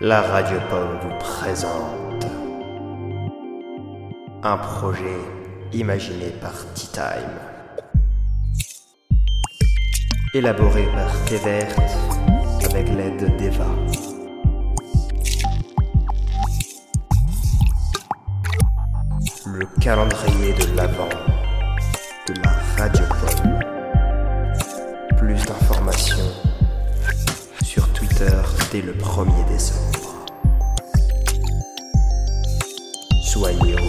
La Radio Pomme vous présente un projet imaginé par Tea Time, élaboré par Thé Verte avec l'aide d'Eva. Le calendrier de l'avant de la Radio Pomme. Plus d'informations sur Twitter dès le 1er décembre. Soyez